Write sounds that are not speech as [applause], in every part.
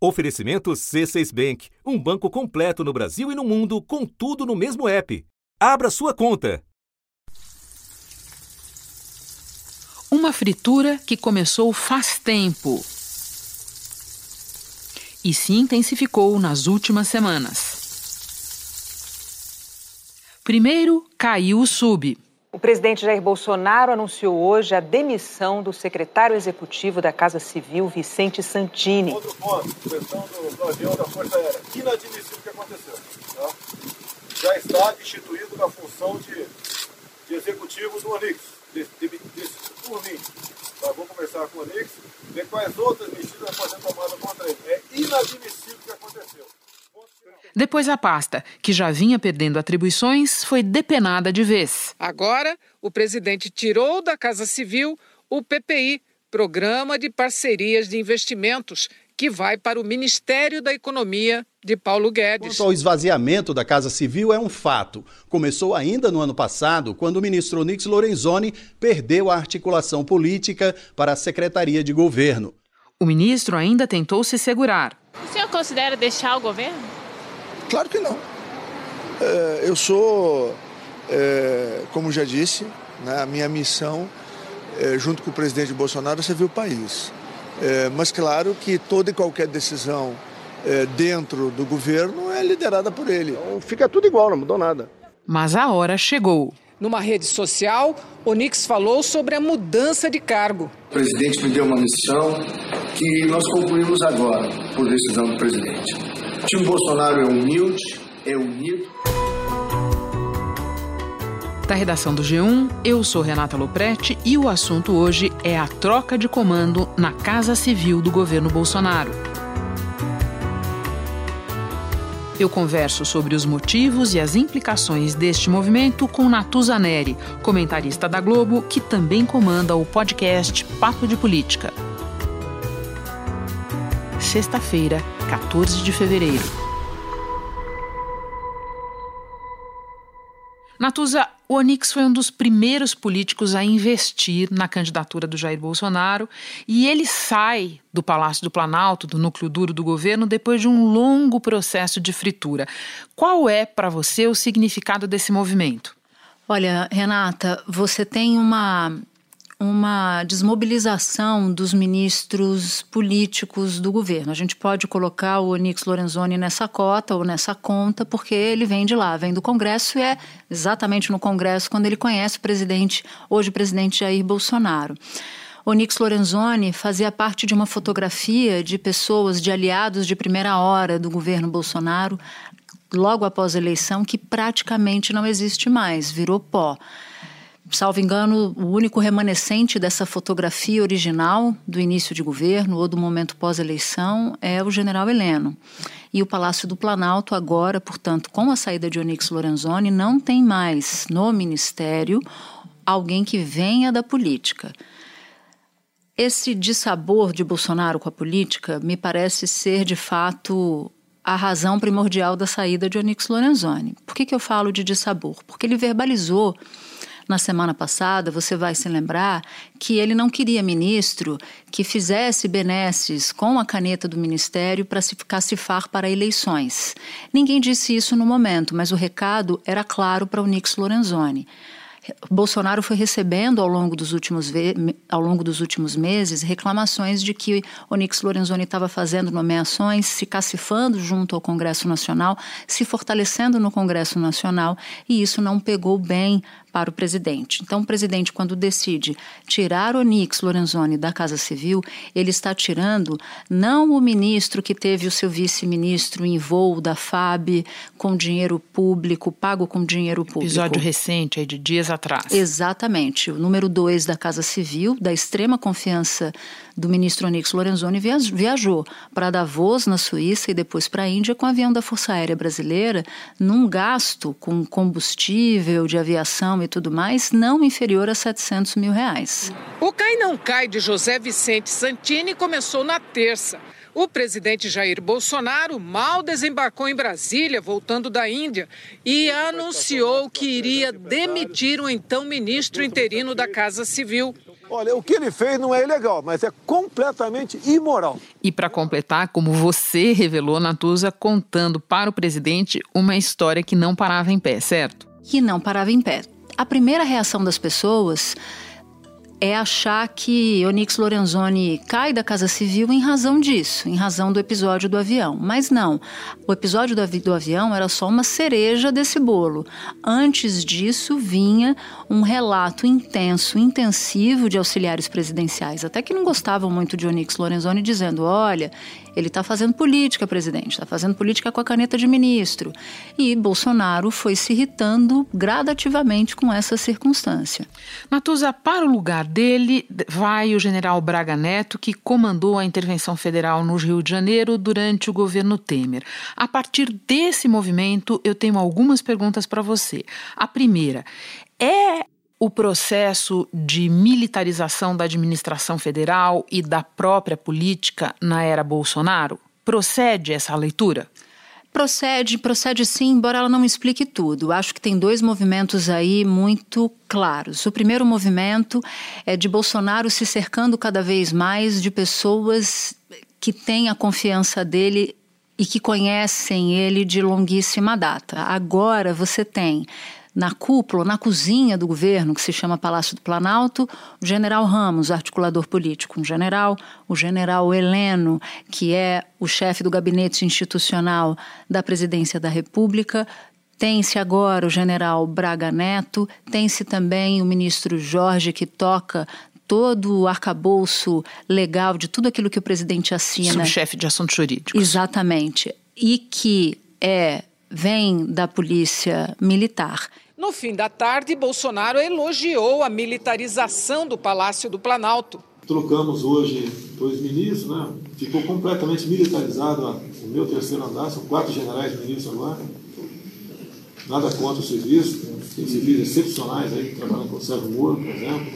Oferecimento C6 Bank, um banco completo no Brasil e no mundo, com tudo no mesmo app. Abra sua conta. Uma fritura que começou faz tempo e se intensificou nas últimas semanas. Primeiro, caiu o sub. O presidente Jair Bolsonaro anunciou hoje a demissão do secretário executivo da Casa Civil, Vicente Santini. Outro ponto, questão do, do avião da Força Aérea. Inadmissível o que aconteceu. Tá? Já está destituído na função de, de executivo do Onix. De, de, de, por mim. Tá? Vou conversar com o Onix, ver quais outras medidas podem ser tomadas contra ele. É inadmissível o que aconteceu. Depois, a pasta, que já vinha perdendo atribuições, foi depenada de vez. Agora, o presidente tirou da Casa Civil o PPI Programa de Parcerias de Investimentos que vai para o Ministério da Economia de Paulo Guedes. Quanto ao esvaziamento da Casa Civil, é um fato. Começou ainda no ano passado, quando o ministro Nix Lorenzoni perdeu a articulação política para a Secretaria de Governo. O ministro ainda tentou se segurar. O senhor considera deixar o governo? Claro que não. É, eu sou, é, como já disse, né, a minha missão, é, junto com o presidente Bolsonaro, é servir o país. É, mas claro que toda e qualquer decisão é, dentro do governo é liderada por ele. Então, fica tudo igual, não mudou nada. Mas a hora chegou. Numa rede social, Onix falou sobre a mudança de cargo. O presidente me deu uma missão que nós concluímos agora, por decisão do presidente. O time Bolsonaro é humilde, é unido. Da redação do G1, eu sou Renata Loprete e o assunto hoje é a troca de comando na Casa Civil do governo Bolsonaro. Eu converso sobre os motivos e as implicações deste movimento com Natuza Neri, comentarista da Globo, que também comanda o podcast Papo de Política. Sexta-feira, 14 de fevereiro. Natuza, o Onix foi um dos primeiros políticos a investir na candidatura do Jair Bolsonaro e ele sai do Palácio do Planalto, do núcleo duro do governo, depois de um longo processo de fritura. Qual é, para você, o significado desse movimento? Olha, Renata, você tem uma uma desmobilização dos ministros políticos do governo. A gente pode colocar o Onix Lorenzoni nessa cota ou nessa conta, porque ele vem de lá, vem do Congresso e é exatamente no Congresso quando ele conhece o presidente, hoje o presidente Jair Bolsonaro. Onix Lorenzoni fazia parte de uma fotografia de pessoas, de aliados de primeira hora do governo Bolsonaro, logo após a eleição, que praticamente não existe mais, virou pó salvo engano, o único remanescente dessa fotografia original do início de governo ou do momento pós-eleição é o general Heleno. E o Palácio do Planalto, agora, portanto, com a saída de Onyx Lorenzoni, não tem mais no ministério alguém que venha da política. Esse dissabor de Bolsonaro com a política me parece ser, de fato, a razão primordial da saída de Onyx Lorenzoni. Por que, que eu falo de dissabor? Porque ele verbalizou na semana passada, você vai se lembrar que ele não queria ministro que fizesse benesses com a caneta do ministério para se cacifar para eleições. Ninguém disse isso no momento, mas o recado era claro para o Nix Lorenzoni. Bolsonaro foi recebendo ao longo dos últimos, ao longo dos últimos meses reclamações de que Onyx Lorenzoni estava fazendo nomeações, se cacifando junto ao Congresso Nacional, se fortalecendo no Congresso Nacional, e isso não pegou bem para o presidente. Então, o presidente, quando decide tirar Onix Lorenzoni da Casa Civil, ele está tirando não o ministro que teve o seu vice-ministro em voo da FAB com dinheiro público, pago com dinheiro público. Episódio recente, aí de dias atrás. Exatamente. O número dois da Casa Civil, da extrema confiança do ministro Onix Lorenzoni, viajou para Davos, na Suíça, e depois para a Índia com o avião da Força Aérea Brasileira, num gasto com combustível de aviação e tudo mais, não inferior a 700 mil reais. O cai não cai de José Vicente Santini começou na terça. O presidente Jair Bolsonaro mal desembarcou em Brasília, voltando da Índia, e anunciou que iria demitir o então ministro interino da Casa Civil. Olha, o que ele fez não é ilegal, mas é completamente imoral. E para completar, como você revelou, Natuza, contando para o presidente uma história que não parava em pé, certo? Que não parava em pé. A primeira reação das pessoas é achar que Onyx Lorenzoni cai da Casa Civil em razão disso, em razão do episódio do avião. Mas não, o episódio do, avi do avião era só uma cereja desse bolo. Antes disso, vinha um relato intenso, intensivo de auxiliares presidenciais, até que não gostavam muito de Onyx Lorenzoni, dizendo: olha, ele está fazendo política, presidente, está fazendo política com a caneta de ministro. E Bolsonaro foi se irritando gradativamente com essa circunstância. Natuza, para o lugar dele vai o general Braga Neto, que comandou a intervenção federal no Rio de Janeiro durante o governo Temer. A partir desse movimento, eu tenho algumas perguntas para você. A primeira, é o processo de militarização da administração federal e da própria política na era Bolsonaro? Procede essa leitura? Procede, procede sim, embora ela não explique tudo. Acho que tem dois movimentos aí muito claros. O primeiro movimento é de Bolsonaro se cercando cada vez mais de pessoas que têm a confiança dele e que conhecem ele de longuíssima data. Agora você tem na cúpula, na cozinha do governo, que se chama Palácio do Planalto, o general Ramos, articulador político, um general, o general Heleno, que é o chefe do gabinete institucional da presidência da República, tem-se agora o general Braga Neto, tem-se também o ministro Jorge, que toca todo o arcabouço legal de tudo aquilo que o presidente assina. Subchefe de assuntos jurídicos. Exatamente. E que é vem da polícia militar. No fim da tarde, Bolsonaro elogiou a militarização do Palácio do Planalto. Trocamos hoje dois ministros, né? ficou completamente militarizado o meu terceiro andar, são quatro generais ministros agora. Nada contra o serviço, tem civis excepcionais aí, trabalhando com o Sérgio Moro, por exemplo.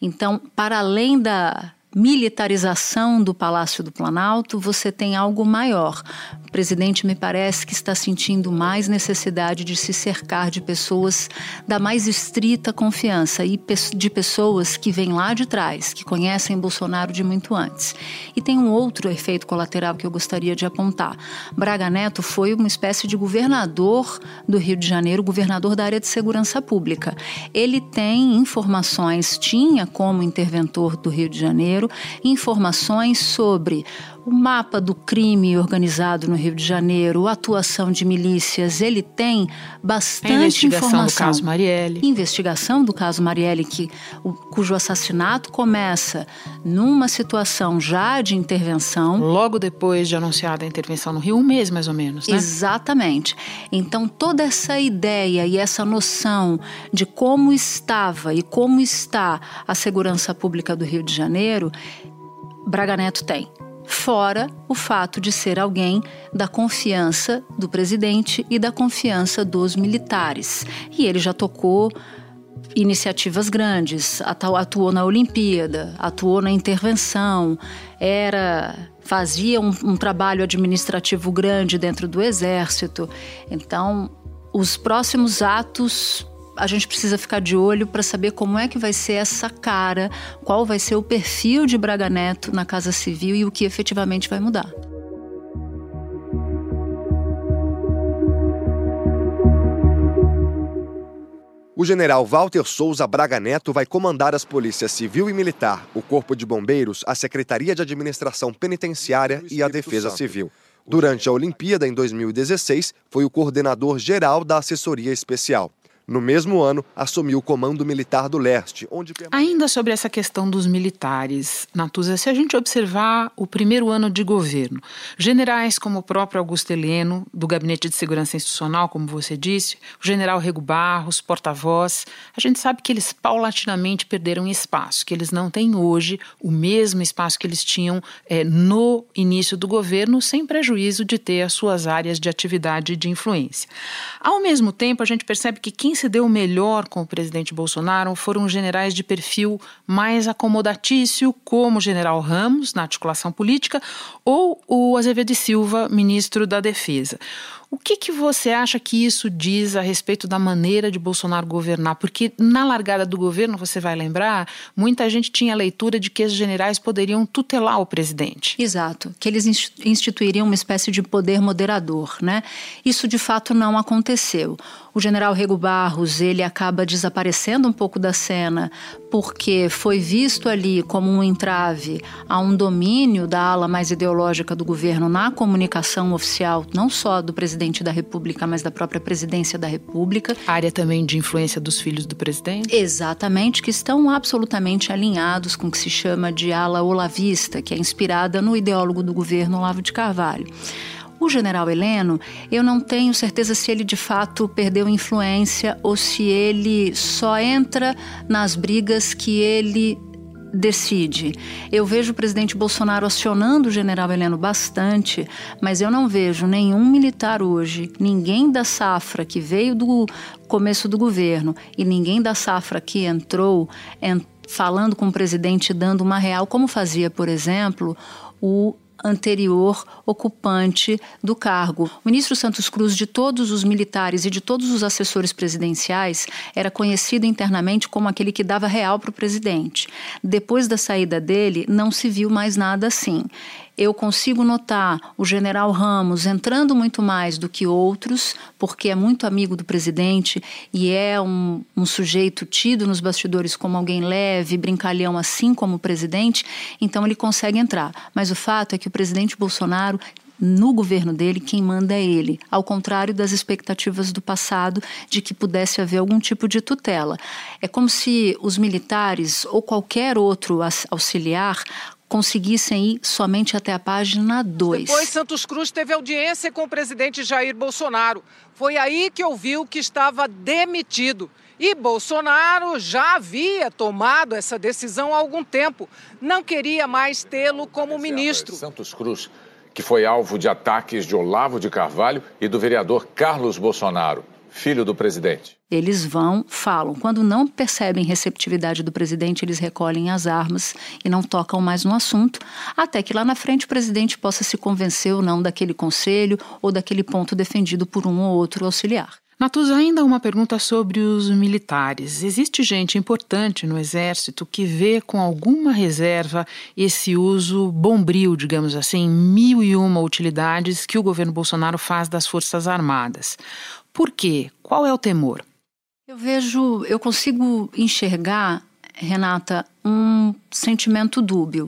Então, para além da militarização do Palácio do Planalto, você tem algo maior. O presidente me parece que está sentindo mais necessidade de se cercar de pessoas da mais estrita confiança e de pessoas que vêm lá de trás, que conhecem Bolsonaro de muito antes. E tem um outro efeito colateral que eu gostaria de apontar. Braga Neto foi uma espécie de governador do Rio de Janeiro, governador da área de segurança pública. Ele tem informações, tinha como interventor do Rio de Janeiro, informações sobre o mapa do crime organizado no Rio de Janeiro, a atuação de milícias, ele tem bastante a investigação informação. do caso Marielle. Investigação do caso Marielle, que, o, cujo assassinato começa numa situação já de intervenção. Logo depois de anunciada a intervenção no Rio, um mês mais ou menos, né? Exatamente. Então, toda essa ideia e essa noção de como estava e como está a segurança pública do Rio de Janeiro, Braga Neto tem fora o fato de ser alguém da confiança do presidente e da confiança dos militares. E ele já tocou iniciativas grandes, atuou na Olimpíada, atuou na intervenção, era fazia um, um trabalho administrativo grande dentro do exército. Então, os próximos atos a gente precisa ficar de olho para saber como é que vai ser essa cara, qual vai ser o perfil de Braga Neto na Casa Civil e o que efetivamente vai mudar. O general Walter Souza Braga Neto vai comandar as polícias civil e militar, o Corpo de Bombeiros, a Secretaria de Administração Penitenciária e a Defesa Civil. Durante a Olimpíada, em 2016, foi o coordenador geral da assessoria especial. No mesmo ano, assumiu o Comando Militar do Leste, onde... Ainda sobre essa questão dos militares, Natuza, se a gente observar o primeiro ano de governo, generais como o próprio Augusto Heleno, do Gabinete de Segurança Institucional, como você disse, o general Rego Barros, porta-voz, a gente sabe que eles paulatinamente perderam espaço, que eles não têm hoje o mesmo espaço que eles tinham é, no início do governo, sem prejuízo de ter as suas áreas de atividade e de influência. Ao mesmo tempo, a gente percebe que quem se deu melhor com o presidente Bolsonaro foram generais de perfil mais acomodatício, como o general Ramos, na articulação política, ou o Azevedo Silva, ministro da Defesa. O que, que você acha que isso diz a respeito da maneira de Bolsonaro governar? Porque na largada do governo, você vai lembrar, muita gente tinha a leitura de que os generais poderiam tutelar o presidente. Exato, que eles instituiriam uma espécie de poder moderador, né? Isso de fato não aconteceu. O general Rego Barros, ele acaba desaparecendo um pouco da cena porque foi visto ali como um entrave a um domínio da ala mais ideológica do governo na comunicação oficial, não só do presidente da República, mas da própria presidência da República. Área também de influência dos filhos do presidente? Exatamente, que estão absolutamente alinhados com o que se chama de ala olavista, que é inspirada no ideólogo do governo Olavo de Carvalho. O general Heleno, eu não tenho certeza se ele de fato perdeu influência ou se ele só entra nas brigas que ele decide. Eu vejo o presidente Bolsonaro acionando o general Heleno bastante, mas eu não vejo nenhum militar hoje, ninguém da safra que veio do começo do governo e ninguém da safra que entrou, falando com o presidente, dando uma real, como fazia, por exemplo, o anterior ocupante do cargo. O ministro Santos Cruz, de todos os militares e de todos os assessores presidenciais, era conhecido internamente como aquele que dava real para o presidente. Depois da saída dele, não se viu mais nada assim eu consigo notar o general Ramos entrando muito mais do que outros, porque é muito amigo do presidente e é um, um sujeito tido nos bastidores como alguém leve, brincalhão, assim como o presidente, então ele consegue entrar. Mas o fato é que o presidente Bolsonaro no governo dele, quem manda é ele, ao contrário das expectativas do passado de que pudesse haver algum tipo de tutela. É como se os militares ou qualquer outro auxiliar conseguissem ir somente até a página 2. Depois, Santos Cruz teve audiência com o presidente Jair Bolsonaro. Foi aí que ouviu que estava demitido. E Bolsonaro já havia tomado essa decisão há algum tempo. Não queria mais tê-lo como ministro. Santos Cruz, que foi alvo de ataques de Olavo de Carvalho e do vereador Carlos Bolsonaro filho do presidente. Eles vão, falam. Quando não percebem receptividade do presidente, eles recolhem as armas e não tocam mais no assunto, até que lá na frente o presidente possa se convencer ou não daquele conselho ou daquele ponto defendido por um ou outro auxiliar. Natuza, ainda uma pergunta sobre os militares. Existe gente importante no Exército que vê com alguma reserva esse uso bombril, digamos assim, mil e uma utilidades que o governo Bolsonaro faz das Forças Armadas. Por quê? Qual é o temor? Eu vejo, eu consigo enxergar, Renata, um sentimento dúbio.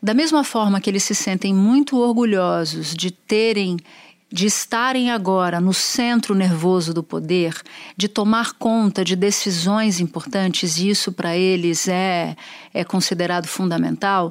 Da mesma forma que eles se sentem muito orgulhosos de terem de estarem agora no centro nervoso do poder, de tomar conta de decisões importantes, e isso para eles é, é considerado fundamental,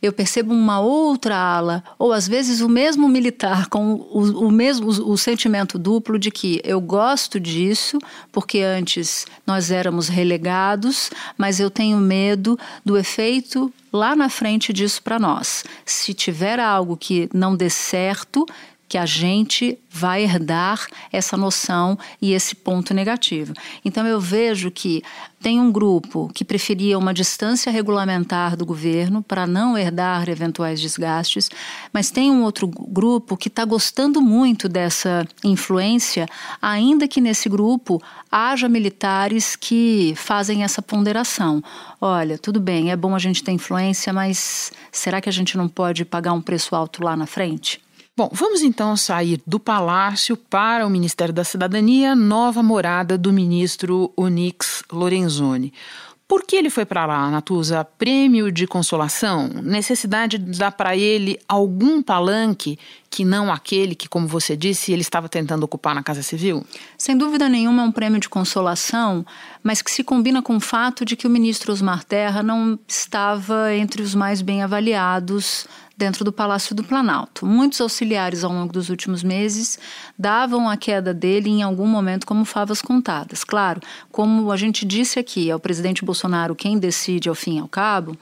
eu percebo uma outra ala, ou às vezes o mesmo militar, com o, o mesmo o, o sentimento duplo de que eu gosto disso, porque antes nós éramos relegados, mas eu tenho medo do efeito lá na frente disso para nós. Se tiver algo que não dê certo, que a gente vai herdar essa noção e esse ponto negativo. Então eu vejo que tem um grupo que preferia uma distância regulamentar do governo para não herdar eventuais desgastes, mas tem um outro grupo que está gostando muito dessa influência, ainda que nesse grupo haja militares que fazem essa ponderação. Olha, tudo bem, é bom a gente ter influência, mas será que a gente não pode pagar um preço alto lá na frente? Bom, vamos então sair do palácio para o Ministério da Cidadania, nova morada do ministro Onyx Lorenzoni. Por que ele foi para lá, Natuza? Prêmio de consolação? Necessidade de dar para ele algum palanque que não aquele que, como você disse, ele estava tentando ocupar na Casa Civil? Sem dúvida nenhuma é um prêmio de consolação, mas que se combina com o fato de que o ministro Osmar Terra não estava entre os mais bem avaliados dentro do Palácio do Planalto. Muitos auxiliares ao longo dos últimos meses davam a queda dele em algum momento como favas contadas. Claro, como a gente disse aqui, é o presidente Bolsonaro quem decide ao fim e ao cabo,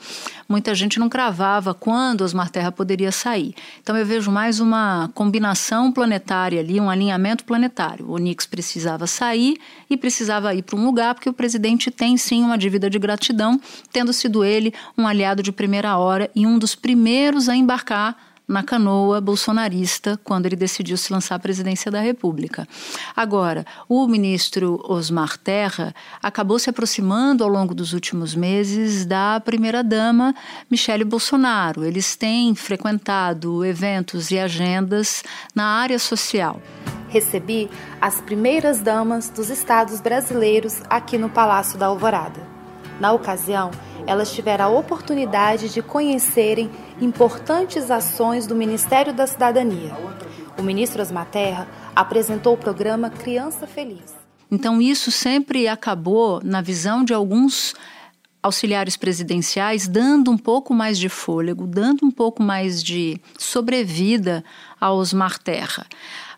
muita gente não cravava quando Osmar Terra poderia sair. Então eu vejo mais uma combinação planetária ali, um alinhamento planetário. O Onix precisava sair e precisava ir para um lugar, porque o presidente tem sim uma dívida de gratidão, tendo sido ele um aliado de primeira hora e um dos primeiros a embarcar na canoa bolsonarista quando ele decidiu se lançar à presidência da República. Agora, o ministro Osmar Terra acabou se aproximando ao longo dos últimos meses da primeira-dama Michele Bolsonaro. Eles têm frequentado eventos e agendas na área social. Recebi as primeiras damas dos estados brasileiros aqui no Palácio da Alvorada. Na ocasião, elas tiveram a oportunidade de conhecerem importantes ações do Ministério da Cidadania. O ministro Osmar Terra apresentou o programa Criança Feliz. Então, isso sempre acabou, na visão de alguns auxiliares presidenciais, dando um pouco mais de fôlego, dando um pouco mais de sobrevida ao Osmar Terra.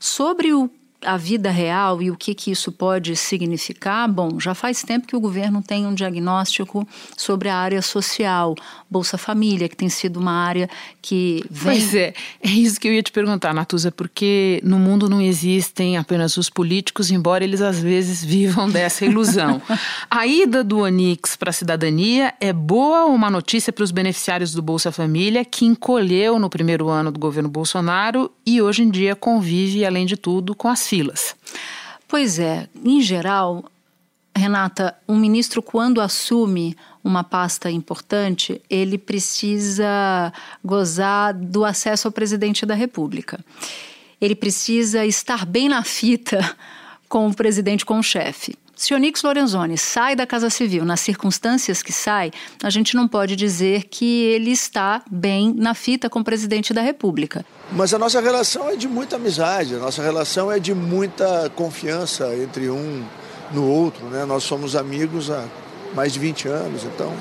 Sobre o a vida real e o que, que isso pode significar, bom, já faz tempo que o governo tem um diagnóstico sobre a área social, Bolsa Família, que tem sido uma área que vem. Pois é, é isso que eu ia te perguntar, Natuza, porque no mundo não existem apenas os políticos, embora eles às vezes [laughs] vivam dessa ilusão. a ida do Onix para a cidadania é boa ou uma notícia para os beneficiários do Bolsa Família, que encolheu no primeiro ano do governo Bolsonaro e hoje em dia convive, além de tudo, com as filas. Pois é, em geral, Renata, um ministro quando assume uma pasta importante, ele precisa gozar do acesso ao presidente da República. Ele precisa estar bem na fita [laughs] com o presidente, com o chefe. Se Onix Lorenzoni sai da Casa Civil nas circunstâncias que sai, a gente não pode dizer que ele está bem na fita com o presidente da República. Mas a nossa relação é de muita amizade, a nossa relação é de muita confiança entre um no outro. Né? Nós somos amigos há mais de 20 anos, então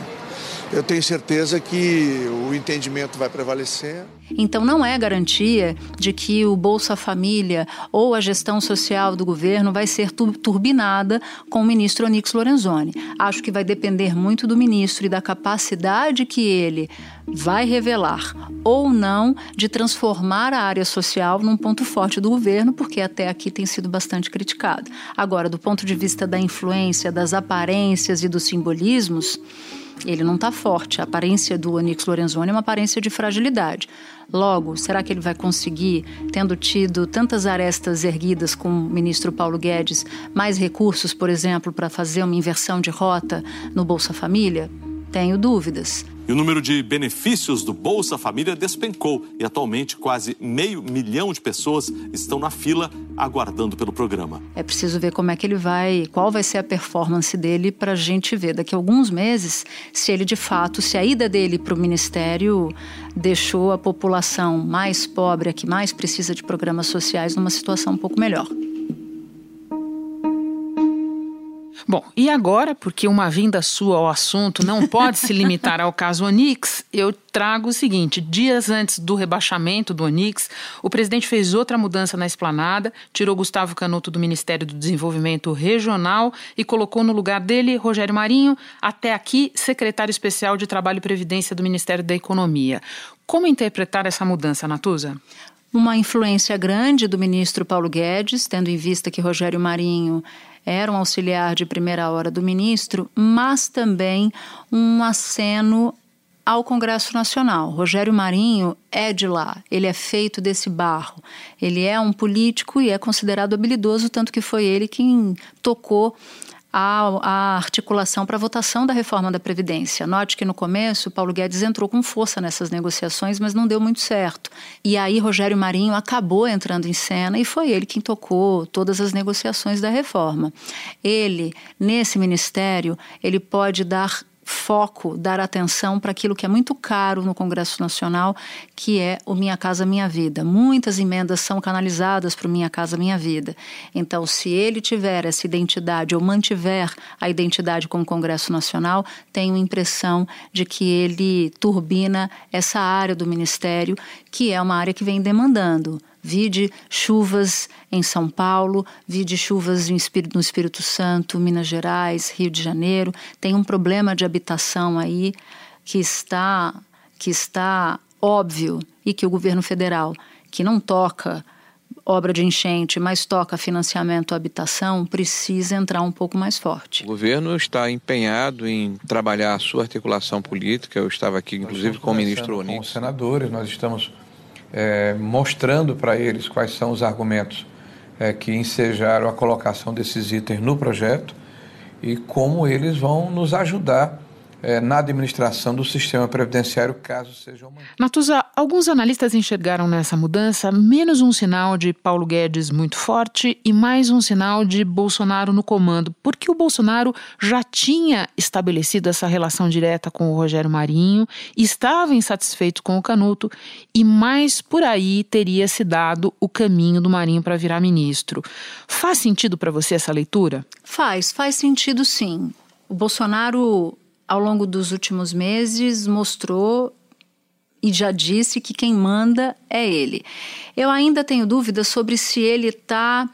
eu tenho certeza que o entendimento vai prevalecer. Então, não é garantia de que o Bolsa Família ou a gestão social do governo vai ser turbinada com o ministro Onix Lorenzoni. Acho que vai depender muito do ministro e da capacidade que ele vai revelar ou não de transformar a área social num ponto forte do governo, porque até aqui tem sido bastante criticado. Agora, do ponto de vista da influência, das aparências e dos simbolismos, ele não está forte. A aparência do Onix Lorenzoni é uma aparência de fragilidade. Logo, será que ele vai conseguir, tendo tido tantas arestas erguidas com o ministro Paulo Guedes, mais recursos, por exemplo, para fazer uma inversão de rota no Bolsa Família? Tenho dúvidas. E o número de benefícios do Bolsa Família despencou e atualmente quase meio milhão de pessoas estão na fila aguardando pelo programa. É preciso ver como é que ele vai, qual vai ser a performance dele para a gente ver daqui a alguns meses se ele de fato, se a ida dele para o ministério deixou a população mais pobre, a que mais precisa de programas sociais, numa situação um pouco melhor. Bom, e agora, porque uma vinda sua ao assunto não pode se limitar ao caso Onix, eu trago o seguinte: dias antes do rebaixamento do Onix, o presidente fez outra mudança na esplanada, tirou Gustavo Canuto do Ministério do Desenvolvimento Regional e colocou no lugar dele Rogério Marinho, até aqui secretário especial de Trabalho e Previdência do Ministério da Economia. Como interpretar essa mudança, Natuza? Uma influência grande do ministro Paulo Guedes, tendo em vista que Rogério Marinho era um auxiliar de primeira hora do ministro, mas também um aceno ao Congresso Nacional. Rogério Marinho é de lá, ele é feito desse barro. Ele é um político e é considerado habilidoso, tanto que foi ele quem tocou a, a articulação para a votação da reforma da Previdência. Note que no começo, Paulo Guedes entrou com força nessas negociações, mas não deu muito certo. E aí, Rogério Marinho acabou entrando em cena e foi ele quem tocou todas as negociações da reforma. Ele, nesse ministério, ele pode dar foco, dar atenção para aquilo que é muito caro no Congresso Nacional, que é o Minha Casa Minha Vida. Muitas emendas são canalizadas para o Minha Casa Minha Vida. Então, se ele tiver essa identidade ou mantiver a identidade com o Congresso Nacional, tenho a impressão de que ele turbina essa área do Ministério, que é uma área que vem demandando Vide chuvas em São Paulo, vide chuvas no Espírito Santo, Minas Gerais, Rio de Janeiro. Tem um problema de habitação aí que está, que está óbvio e que o governo federal, que não toca obra de enchente, mas toca financiamento à habitação, precisa entrar um pouco mais forte. O governo está empenhado em trabalhar a sua articulação política. Eu estava aqui, inclusive, com o ministro Onix. Com os senadores, nós estamos é, mostrando para eles quais são os argumentos é, que ensejaram a colocação desses itens no projeto e como eles vão nos ajudar é, na administração do sistema previdenciário, caso sejam mantidos. Natuza, alguns analistas enxergaram nessa mudança menos um sinal de Paulo Guedes muito forte e mais um sinal de Bolsonaro no comando, porque o Bolsonaro já tinha estabelecido essa relação direta com o Rogério Marinho, estava insatisfeito com o Canuto e mais por aí teria se dado o caminho do Marinho para virar ministro. Faz sentido para você essa leitura? Faz, faz sentido sim. O Bolsonaro ao longo dos últimos meses, mostrou e já disse que quem manda é ele. Eu ainda tenho dúvidas sobre se ele está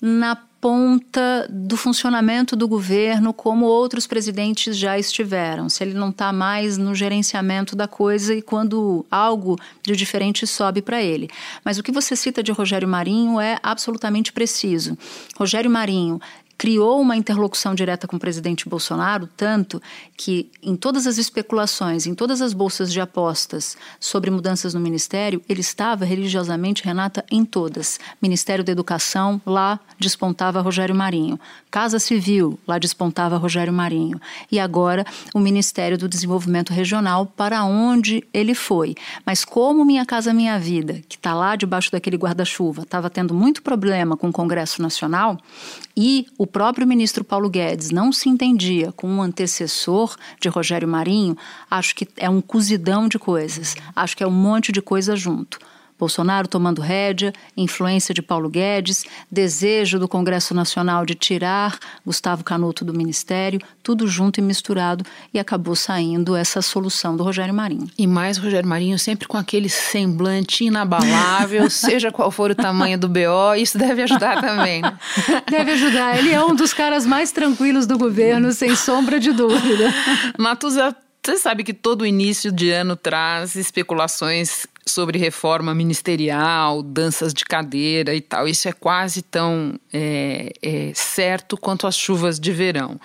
na ponta do funcionamento do governo, como outros presidentes já estiveram. Se ele não está mais no gerenciamento da coisa e quando algo de diferente sobe para ele. Mas o que você cita de Rogério Marinho é absolutamente preciso. Rogério Marinho criou uma interlocução direta com o presidente Bolsonaro, tanto que em todas as especulações, em todas as bolsas de apostas sobre mudanças no ministério, ele estava religiosamente, Renata, em todas. Ministério da Educação, lá despontava Rogério Marinho. Casa Civil, lá despontava Rogério Marinho. E agora o Ministério do Desenvolvimento Regional, para onde ele foi. Mas como Minha Casa Minha Vida, que está lá debaixo daquele guarda-chuva, estava tendo muito problema com o Congresso Nacional, e o próprio ministro Paulo Guedes não se entendia com um antecessor de Rogério Marinho, acho que é um cozidão de coisas. Acho que é um monte de coisa junto. Bolsonaro tomando rédea, influência de Paulo Guedes, desejo do Congresso Nacional de tirar Gustavo Canuto do ministério, tudo junto e misturado, e acabou saindo essa solução do Rogério Marinho. E mais Rogério Marinho sempre com aquele semblante inabalável, [laughs] seja qual for o tamanho do BO, isso deve ajudar também. Né? [laughs] Deve ajudar. Ele é um dos caras mais tranquilos do governo, sem sombra de dúvida. Matuza, você sabe que todo início de ano traz especulações sobre reforma ministerial, danças de cadeira e tal. Isso é quase tão é, é, certo quanto as chuvas de verão.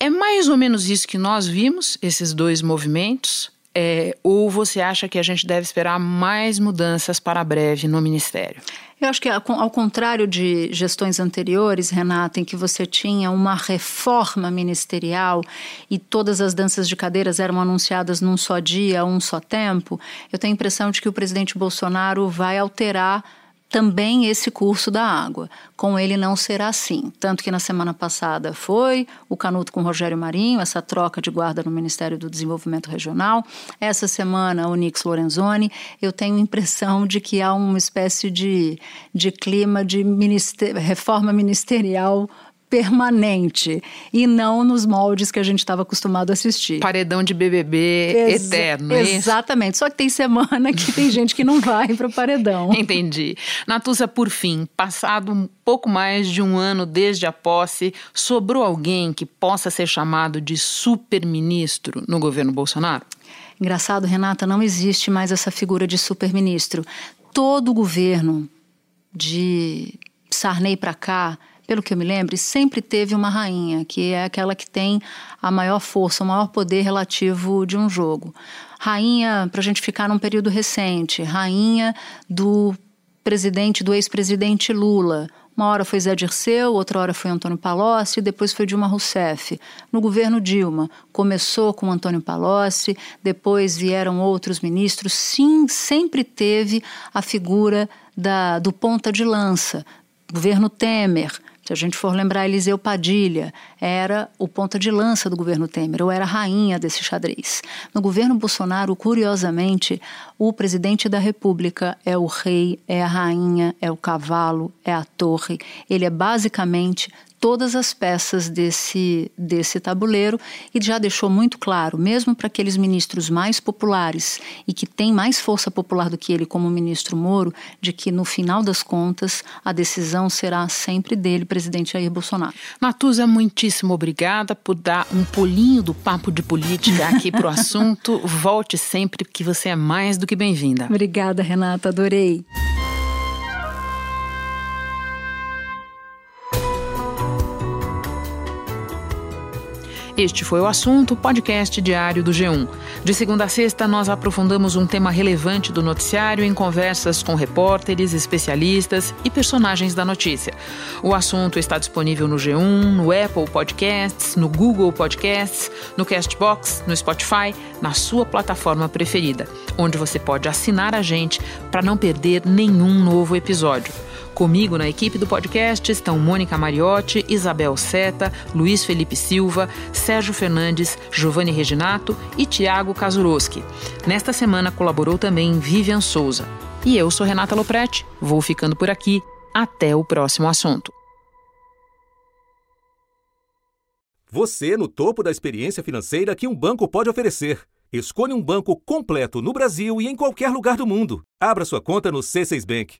É mais ou menos isso que nós vimos, esses dois movimentos? É, ou você acha que a gente deve esperar mais mudanças para breve no Ministério? Eu acho que, ao contrário de gestões anteriores, Renata, em que você tinha uma reforma ministerial e todas as danças de cadeiras eram anunciadas num só dia, um só tempo, eu tenho a impressão de que o presidente Bolsonaro vai alterar também esse curso da água. Com ele não será assim. Tanto que na semana passada foi o Canuto com Rogério Marinho, essa troca de guarda no Ministério do Desenvolvimento Regional. Essa semana o Nix Lorenzoni. Eu tenho a impressão de que há uma espécie de, de clima de minister, reforma ministerial permanente e não nos moldes que a gente estava acostumado a assistir. Paredão de BBB Ex eterno, é Exatamente. Só que tem semana que tem [laughs] gente que não vai para o paredão. Entendi. Natuza, por fim, passado um pouco mais de um ano desde a posse, sobrou alguém que possa ser chamado de super-ministro no governo Bolsonaro? Engraçado, Renata, não existe mais essa figura de super-ministro. Todo o governo, de Sarney para cá, pelo que eu me lembre, sempre teve uma rainha, que é aquela que tem a maior força, o maior poder relativo de um jogo. Rainha, para a gente ficar num período recente, rainha do presidente, do ex-presidente Lula. Uma hora foi Zé Dirceu, outra hora foi Antônio Palocci, depois foi Dilma Rousseff. No governo Dilma, começou com Antônio Palocci, depois vieram outros ministros. Sim, sempre teve a figura da, do ponta de lança. Governo Temer, se a gente for lembrar, Eliseu Padilha era o ponta de lança do governo Temer, ou era a rainha desse xadrez. No governo Bolsonaro, curiosamente, o presidente da República é o rei, é a rainha, é o cavalo, é a torre. Ele é basicamente todas as peças desse, desse tabuleiro e já deixou muito claro, mesmo para aqueles ministros mais populares e que têm mais força popular do que ele, como o ministro Moro, de que no final das contas a decisão será sempre dele, presidente Jair Bolsonaro. Natuza, muitíssimo obrigada por dar um pulinho do papo de política aqui para o [laughs] assunto. Volte sempre, que você é mais do que bem-vinda. Obrigada, Renata, adorei. Este foi o assunto, podcast diário do G1. De segunda a sexta, nós aprofundamos um tema relevante do noticiário em conversas com repórteres, especialistas e personagens da notícia. O assunto está disponível no G1, no Apple Podcasts, no Google Podcasts, no Castbox, no Spotify, na sua plataforma preferida, onde você pode assinar a gente para não perder nenhum novo episódio. Comigo na equipe do podcast estão Mônica Mariotti, Isabel Seta, Luiz Felipe Silva, Sérgio Fernandes, Giovanni Reginato e Tiago Kazuroski. Nesta semana colaborou também Vivian Souza. E eu sou Renata Loprete, vou ficando por aqui. Até o próximo assunto. Você no topo da experiência financeira que um banco pode oferecer. Escolha um banco completo no Brasil e em qualquer lugar do mundo. Abra sua conta no C6 Bank.